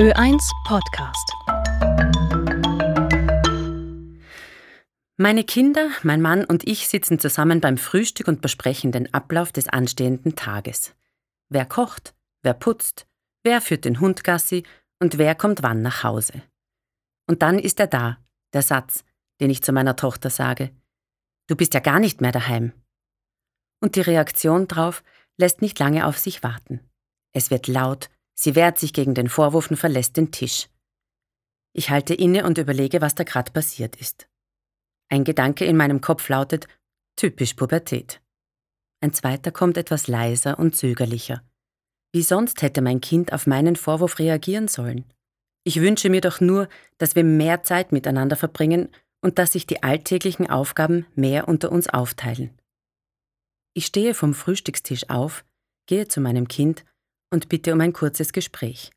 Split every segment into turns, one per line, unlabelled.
Ö1 Podcast.
Meine Kinder, mein Mann und ich sitzen zusammen beim Frühstück und besprechen den Ablauf des anstehenden Tages. Wer kocht, wer putzt, wer führt den Hund Gassi und wer kommt wann nach Hause. Und dann ist er da, der Satz, den ich zu meiner Tochter sage. Du bist ja gar nicht mehr daheim. Und die Reaktion drauf lässt nicht lange auf sich warten. Es wird laut, sie wehrt sich gegen den Vorwurf und verlässt den Tisch. Ich halte inne und überlege, was da gerade passiert ist. Ein Gedanke in meinem Kopf lautet, typisch Pubertät. Ein zweiter kommt etwas leiser und zögerlicher. Wie sonst hätte mein Kind auf meinen Vorwurf reagieren sollen? Ich wünsche mir doch nur, dass wir mehr Zeit miteinander verbringen und dass sich die alltäglichen Aufgaben mehr unter uns aufteilen. Ich stehe vom Frühstückstisch auf, gehe zu meinem Kind und bitte um ein kurzes Gespräch.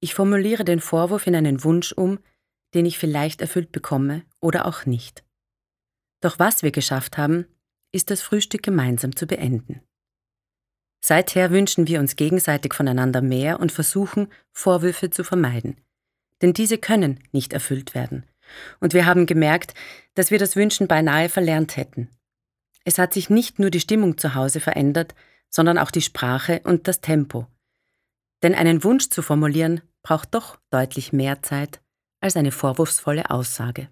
Ich formuliere den Vorwurf in einen Wunsch um, den ich vielleicht erfüllt bekomme oder auch nicht. Doch was wir geschafft haben, ist das Frühstück gemeinsam zu beenden. Seither wünschen wir uns gegenseitig voneinander mehr und versuchen, Vorwürfe zu vermeiden. Denn diese können nicht erfüllt werden. Und wir haben gemerkt, dass wir das Wünschen beinahe verlernt hätten. Es hat sich nicht nur die Stimmung zu Hause verändert, sondern auch die Sprache und das Tempo. Denn einen Wunsch zu formulieren braucht doch deutlich mehr Zeit als eine vorwurfsvolle Aussage.